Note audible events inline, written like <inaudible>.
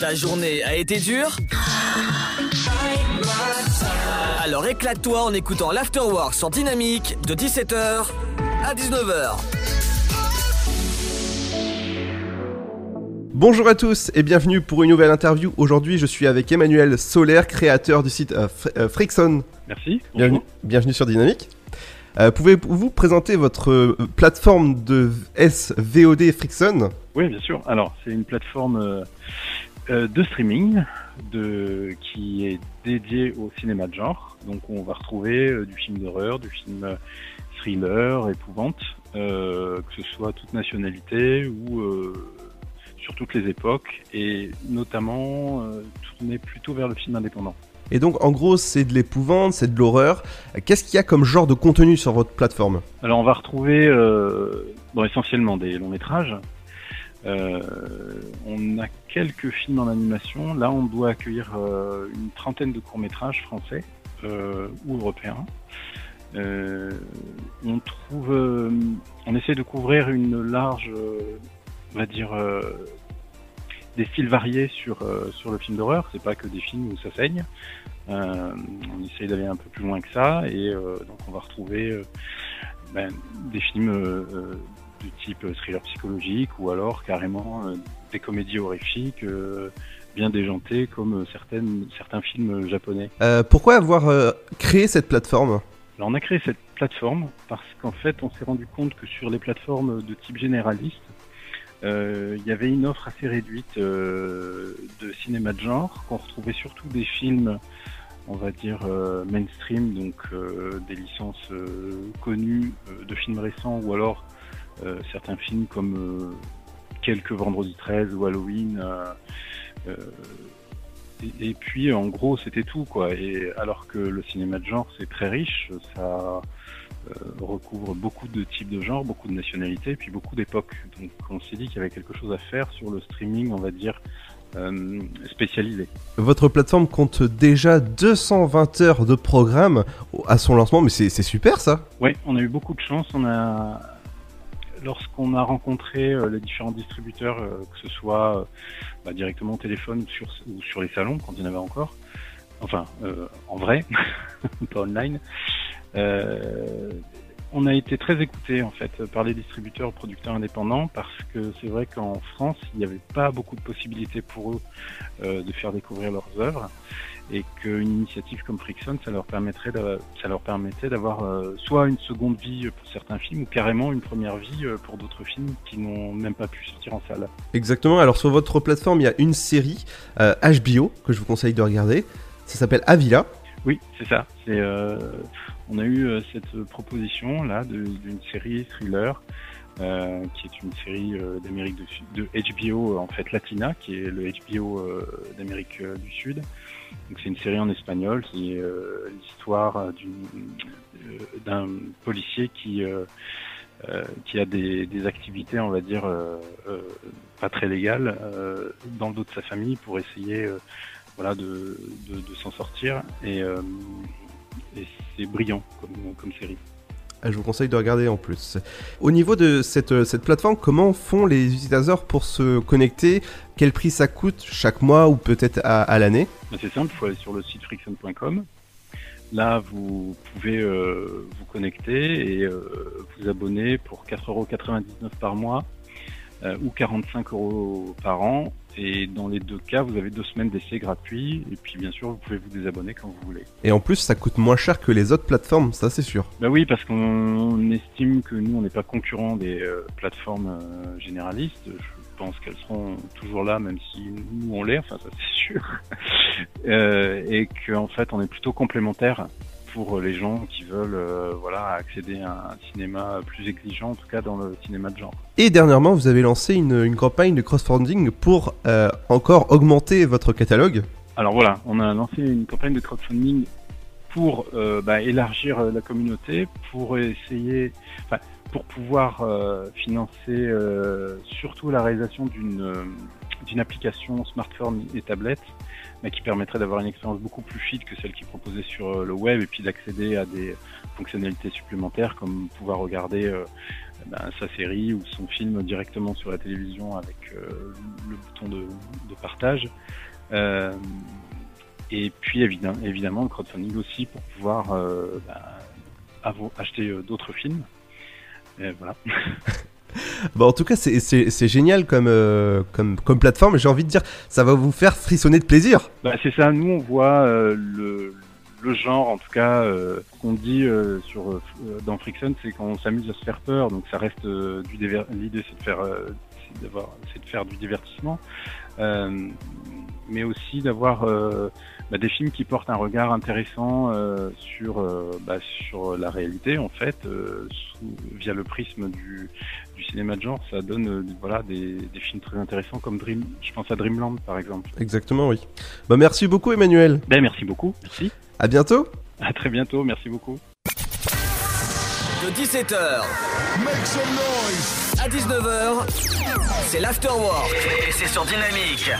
Ta journée a été dure Alors éclate-toi en écoutant l'Afterwork sur Dynamique de 17h à 19h. Bonjour à tous et bienvenue pour une nouvelle interview. Aujourd'hui, je suis avec Emmanuel Solaire, créateur du site euh, euh, Frickson. Merci. Bienvenue, bienvenue sur Dynamique. Euh, Pouvez-vous présenter votre euh, plateforme de SVOD Frickson? Oui, bien sûr. Alors, c'est une plateforme euh, de streaming de, qui est dédiée au cinéma de genre. Donc, on va retrouver euh, du film d'horreur, du film euh, thriller, épouvante, euh, que ce soit toute nationalité ou euh, sur toutes les époques, et notamment euh, tourné plutôt vers le film indépendant. Et donc, en gros, c'est de l'épouvante, c'est de l'horreur. Euh, Qu'est-ce qu'il y a comme genre de contenu sur votre plateforme? Alors on va retrouver euh, essentiellement des longs métrages. Euh, on a quelques films en animation. Là, on doit accueillir euh, une trentaine de courts métrages français euh, ou européens. On trouve, on essaie de couvrir une large, on va dire, des styles variés sur sur le film d'horreur. C'est pas que des films où ça saigne. On essaye d'aller un peu plus loin que ça et donc on va retrouver ben, des films euh, euh, de type thriller psychologique ou alors carrément euh, des comédies horrifiques euh, bien déjantées comme euh, certaines, certains films japonais. Euh, Pourquoi avoir euh, créé cette plateforme? Alors on a créé cette plateforme parce qu'en fait on s'est rendu compte que sur les plateformes de type généraliste, euh, il y avait une offre assez réduite euh, de cinéma de genre, qu'on retrouvait surtout des films, on va dire euh, mainstream, donc euh, des licences euh, connues euh, de films récents, ou alors euh, certains films comme euh, quelques Vendredi 13 ou Halloween. euh, euh, et, et puis en gros c'était tout quoi. Et alors que le cinéma de genre c'est très riche, ça euh, recouvre beaucoup de types de genres, beaucoup de nationalités, et puis beaucoup d'époques. Donc on s'est dit qu'il y avait quelque chose à faire sur le streaming, on va dire euh, spécialisé. Votre plateforme compte déjà 220 heures de programme à son lancement, mais c'est c'est super ça Oui, on a eu beaucoup de chance. On a lorsqu'on a rencontré euh, les différents distributeurs, euh, que ce soit euh, bah, directement au téléphone ou sur, ou sur les salons quand il y en avait encore, enfin en vrai, <laughs> pas online. On a été très écouté en fait par les distributeurs producteurs indépendants parce que c'est vrai qu'en France il n'y avait pas beaucoup de possibilités pour eux euh, de faire découvrir leurs œuvres et qu'une initiative comme Frickson ça leur permettrait ça leur permettait d'avoir euh, soit une seconde vie pour certains films ou carrément une première vie euh, pour d'autres films qui n'ont même pas pu sortir en salle. Exactement, alors sur votre plateforme, il y a une série euh, HBO que je vous conseille de regarder. Ça s'appelle Avila. Oui, c'est ça. C'est euh, on a eu euh, cette proposition là de- d'une série thriller euh, qui est une série euh, d'Amérique du Sud, de HBO euh, en fait Latina, qui est le HBO d'Amérique du Sud. Donc c'est une série en espagnol, c'est euh, l'histoire d'un policier qui qui a des, activités, on va dire, pas très légales dans le dos de sa famille pour essayer voilà, de, de, de s'en sortir. Et, et c'est brillant comme, comme série. Ah, Je vous conseille de regarder en plus. Au niveau de cette, euh, cette plateforme, comment font les utilisateurs pour se connecter? Quel prix ça coûte chaque mois ou peut-être à, à l'année? Ben, C'est simple, il faut aller sur le site friction.com. Là, vous pouvez euh, vous connecter et euh, vous abonner pour 4,99€ par mois euh, ou 45 euros par an. Et dans les deux cas, vous avez deux semaines d'essai gratuit. Et puis, bien sûr, vous pouvez vous désabonner quand vous voulez. Et en plus, ça coûte moins cher que les autres plateformes, ça c'est sûr. Bah oui, parce qu'on estime que nous, on n'est pas concurrent des euh, plateformes euh, généralistes. Je pense qu'elles seront toujours là, même si nous, on l'est, enfin ça c'est sûr. <laughs> Euh, et qu'en fait, on est plutôt complémentaires pour les gens qui veulent euh, voilà, accéder à un cinéma plus exigeant, en tout cas dans le cinéma de genre. Et dernièrement, vous avez lancé une, une campagne de crowdfunding pour euh, encore augmenter votre catalogue. Alors voilà, on a lancé une campagne de crowdfunding pour euh, bah, élargir euh, la communauté, pour essayer, pour pouvoir euh, financer euh, surtout la réalisation d'une euh, d'une application smartphone et tablette, mais qui permettrait d'avoir une expérience beaucoup plus fluide que celle qui est proposée sur euh, le web, et puis d'accéder à des fonctionnalités supplémentaires comme pouvoir regarder euh, ben, sa série ou son film directement sur la télévision avec le bouton de, de partage. et puis évidemment, évidemment le crowdfunding aussi pour pouvoir ben, acheter d'autres films. Et voilà. <laughs> <laughs> Bon, en tout cas, c'est génial comme, euh, comme, comme plateforme. J'ai envie de dire, ça va vous faire frissonner de plaisir. Bah, c'est ça. Nous, on voit euh, le, le, genre, en tout cas, euh, qu'on dit euh, sur dans Friction, c'est qu'on s'amuse à se faire peur. Donc, ça reste du l'idée, c'est de de faire du divertissement, mais aussi d'avoir bah, des films qui portent un regard intéressant euh, sur euh, bah, sur la réalité en fait euh, via le prisme du, du cinéma de genre. Ça donne voilà des, des, films très intéressants comme Dream je pense à Dreamland par exemple. Exactement oui. Bah merci beaucoup Emmanuel. Ben merci beaucoup. Merci. À bientôt. À très bientôt. Merci beaucoup. De 17h Make some noise. à 19h c'est l'afterwork. Et c'est sur Dynamique